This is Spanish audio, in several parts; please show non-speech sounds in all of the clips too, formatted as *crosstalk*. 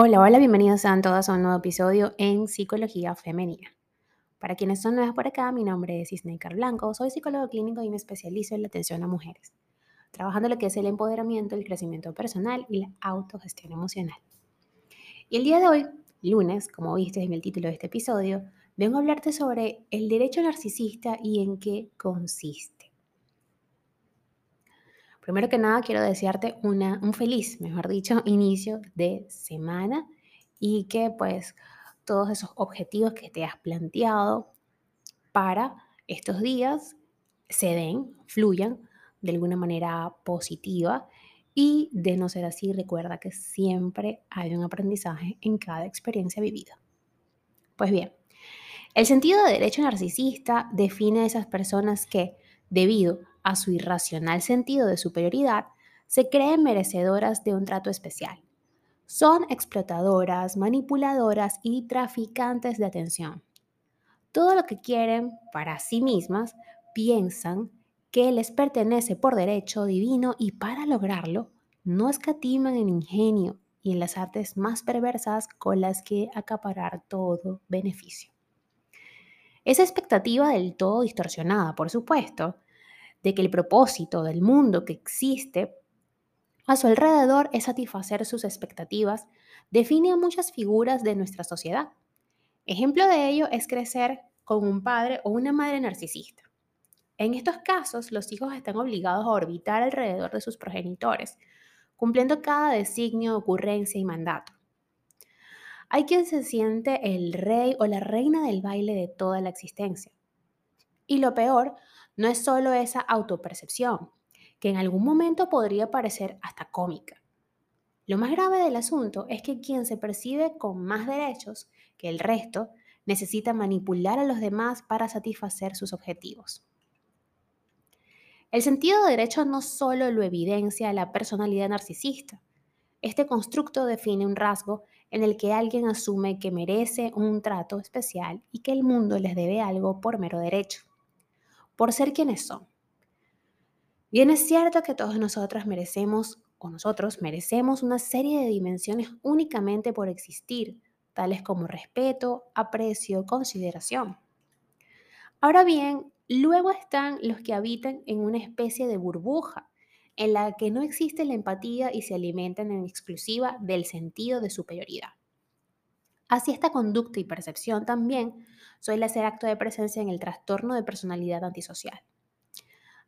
Hola, hola, bienvenidos a todos a un nuevo episodio en Psicología Femenina. Para quienes son nuevos por acá, mi nombre es Isneikar Blanco, soy psicólogo clínico y me especializo en la atención a mujeres, trabajando lo que es el empoderamiento, el crecimiento personal y la autogestión emocional. Y el día de hoy, lunes, como viste en el título de este episodio, vengo a hablarte sobre el derecho narcisista y en qué consiste. Primero que nada, quiero desearte una, un feliz, mejor dicho, *laughs* inicio de semana y que pues todos esos objetivos que te has planteado para estos días se den, fluyan de alguna manera positiva y de no ser así, recuerda que siempre hay un aprendizaje en cada experiencia vivida. Pues bien, el sentido de derecho narcisista define a esas personas que, debido a su irracional sentido de superioridad, se creen merecedoras de un trato especial. Son explotadoras, manipuladoras y traficantes de atención. Todo lo que quieren para sí mismas piensan que les pertenece por derecho divino y para lograrlo no escatiman en ingenio y en las artes más perversas con las que acaparar todo beneficio. Esa expectativa del todo distorsionada, por supuesto, de que el propósito del mundo que existe a su alrededor es satisfacer sus expectativas, define a muchas figuras de nuestra sociedad. Ejemplo de ello es crecer con un padre o una madre narcisista. En estos casos, los hijos están obligados a orbitar alrededor de sus progenitores, cumpliendo cada designio, ocurrencia y mandato. Hay quien se siente el rey o la reina del baile de toda la existencia. Y lo peor no es solo esa autopercepción, que en algún momento podría parecer hasta cómica. Lo más grave del asunto es que quien se percibe con más derechos que el resto necesita manipular a los demás para satisfacer sus objetivos. El sentido de derecho no solo lo evidencia la personalidad narcisista. Este constructo define un rasgo en el que alguien asume que merece un trato especial y que el mundo les debe algo por mero derecho por ser quienes son. Bien es cierto que todos nosotros merecemos o nosotros merecemos una serie de dimensiones únicamente por existir, tales como respeto, aprecio, consideración. Ahora bien, luego están los que habitan en una especie de burbuja, en la que no existe la empatía y se alimentan en exclusiva del sentido de superioridad. Así esta conducta y percepción también suele hacer acto de presencia en el trastorno de personalidad antisocial.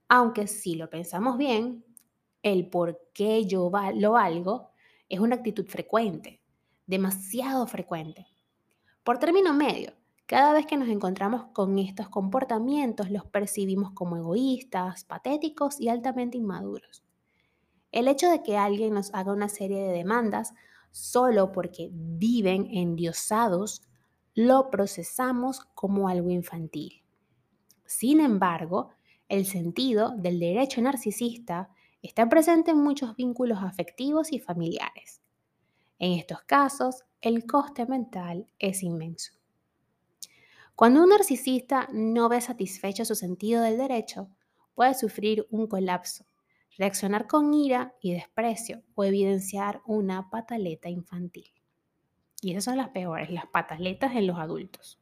Aunque si lo pensamos bien, el por qué yo lo valgo es una actitud frecuente, demasiado frecuente. Por término medio, cada vez que nos encontramos con estos comportamientos los percibimos como egoístas, patéticos y altamente inmaduros. El hecho de que alguien nos haga una serie de demandas solo porque viven endiosados, lo procesamos como algo infantil. Sin embargo, el sentido del derecho narcisista está presente en muchos vínculos afectivos y familiares. En estos casos, el coste mental es inmenso. Cuando un narcisista no ve satisfecho su sentido del derecho, puede sufrir un colapso reaccionar con ira y desprecio o evidenciar una pataleta infantil. Y esas son las peores, las pataletas en los adultos.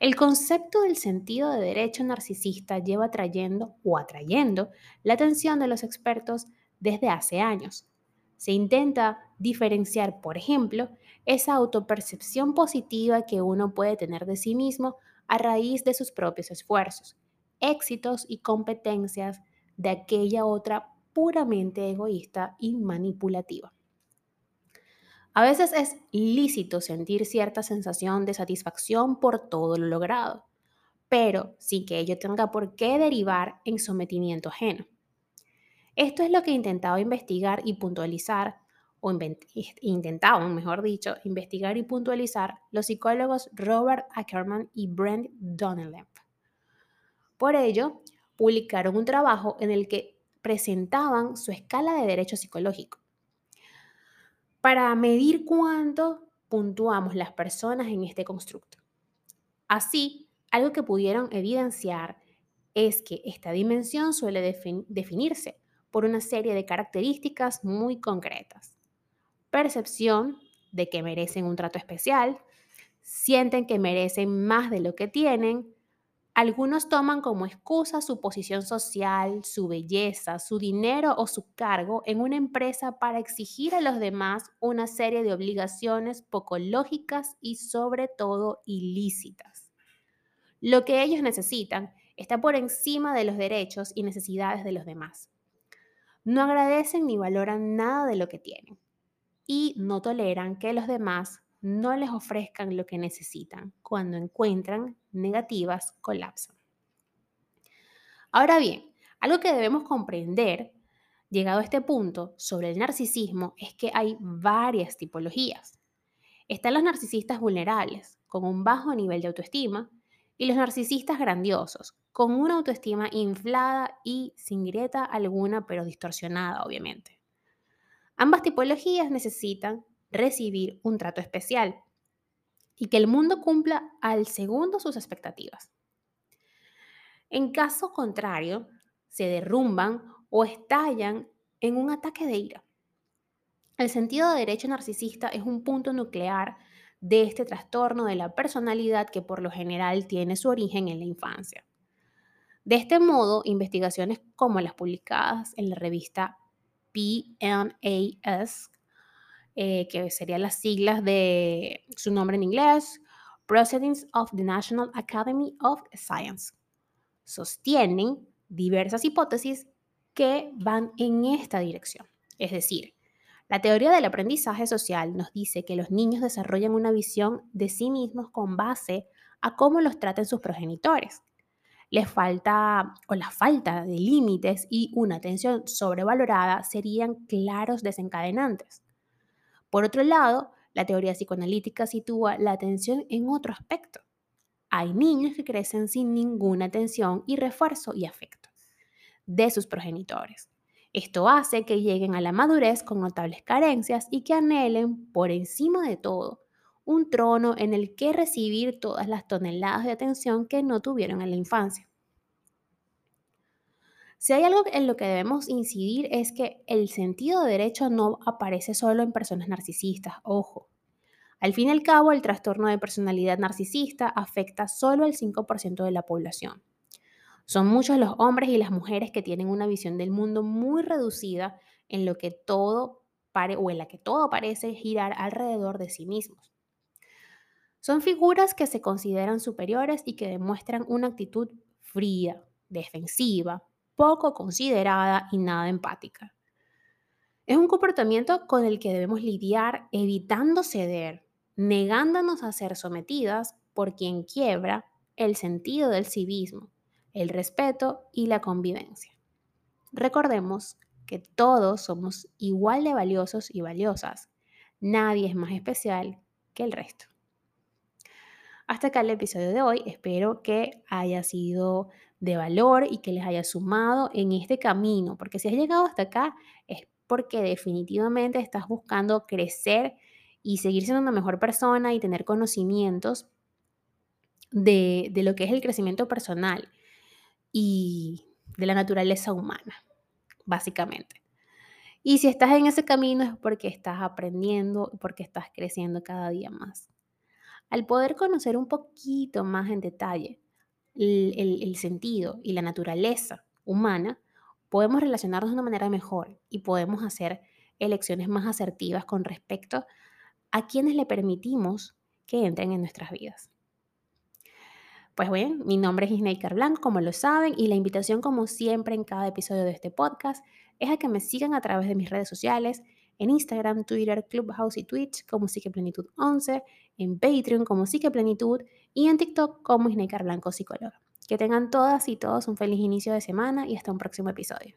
El concepto del sentido de derecho narcisista lleva trayendo o atrayendo la atención de los expertos desde hace años. Se intenta diferenciar, por ejemplo, esa autopercepción positiva que uno puede tener de sí mismo a raíz de sus propios esfuerzos, éxitos y competencias de aquella otra puramente egoísta y manipulativa. A veces es lícito sentir cierta sensación de satisfacción por todo lo logrado, pero sin que ello tenga por qué derivar en sometimiento ajeno. Esto es lo que intentaba investigar y puntualizar, o intentaban, mejor dicho, investigar y puntualizar los psicólogos Robert Ackerman y Brent Donnelly. Por ello, publicaron un trabajo en el que presentaban su escala de derecho psicológico para medir cuánto puntuamos las personas en este constructo. Así, algo que pudieron evidenciar es que esta dimensión suele definirse por una serie de características muy concretas. Percepción, de que merecen un trato especial, sienten que merecen más de lo que tienen, algunos toman como excusa su posición social, su belleza, su dinero o su cargo en una empresa para exigir a los demás una serie de obligaciones poco lógicas y sobre todo ilícitas. Lo que ellos necesitan está por encima de los derechos y necesidades de los demás. No agradecen ni valoran nada de lo que tienen y no toleran que los demás no les ofrezcan lo que necesitan. Cuando encuentran negativas, colapsan. Ahora bien, algo que debemos comprender, llegado a este punto, sobre el narcisismo es que hay varias tipologías. Están los narcisistas vulnerables, con un bajo nivel de autoestima, y los narcisistas grandiosos, con una autoestima inflada y sin grieta alguna, pero distorsionada, obviamente. Ambas tipologías necesitan recibir un trato especial y que el mundo cumpla al segundo sus expectativas. En caso contrario, se derrumban o estallan en un ataque de ira. El sentido de derecho narcisista es un punto nuclear de este trastorno de la personalidad que por lo general tiene su origen en la infancia. De este modo, investigaciones como las publicadas en la revista PNAS eh, que serían las siglas de su nombre en inglés, Proceedings of the National Academy of Science. Sostienen diversas hipótesis que van en esta dirección. Es decir, la teoría del aprendizaje social nos dice que los niños desarrollan una visión de sí mismos con base a cómo los traten sus progenitores. Les falta o la falta de límites y una atención sobrevalorada serían claros desencadenantes. Por otro lado, la teoría psicoanalítica sitúa la atención en otro aspecto. Hay niños que crecen sin ninguna atención y refuerzo y afecto de sus progenitores. Esto hace que lleguen a la madurez con notables carencias y que anhelen, por encima de todo, un trono en el que recibir todas las toneladas de atención que no tuvieron en la infancia. Si hay algo en lo que debemos incidir es que el sentido de derecho no aparece solo en personas narcisistas, ojo. Al fin y al cabo, el trastorno de personalidad narcisista afecta solo al 5% de la población. Son muchos los hombres y las mujeres que tienen una visión del mundo muy reducida en lo que todo o en la que todo parece girar alrededor de sí mismos. Son figuras que se consideran superiores y que demuestran una actitud fría, defensiva, poco considerada y nada empática. Es un comportamiento con el que debemos lidiar evitando ceder, negándonos a ser sometidas por quien quiebra el sentido del civismo, el respeto y la convivencia. Recordemos que todos somos igual de valiosos y valiosas. Nadie es más especial que el resto. Hasta acá el episodio de hoy. Espero que haya sido de valor y que les haya sumado en este camino, porque si has llegado hasta acá es porque definitivamente estás buscando crecer y seguir siendo una mejor persona y tener conocimientos de, de lo que es el crecimiento personal y de la naturaleza humana, básicamente. Y si estás en ese camino es porque estás aprendiendo, porque estás creciendo cada día más. Al poder conocer un poquito más en detalle el, sentido y la naturaleza humana, podemos relacionarnos de una manera mejor y podemos hacer elecciones más asertivas con respecto a quienes le permitimos que entren en nuestras vidas. Pues bien, mi nombre es Isneikar Blanco, como lo saben, y la invitación, como siempre en cada episodio de este podcast, es a que me sigan a través de mis redes sociales, en Instagram, Twitter, Clubhouse y Twitch como Plenitud 11, en Patreon como Plenitud y en TikTok como Isneikar Blanco. Que tengan todas y todos un feliz inicio de semana y hasta un próximo episodio.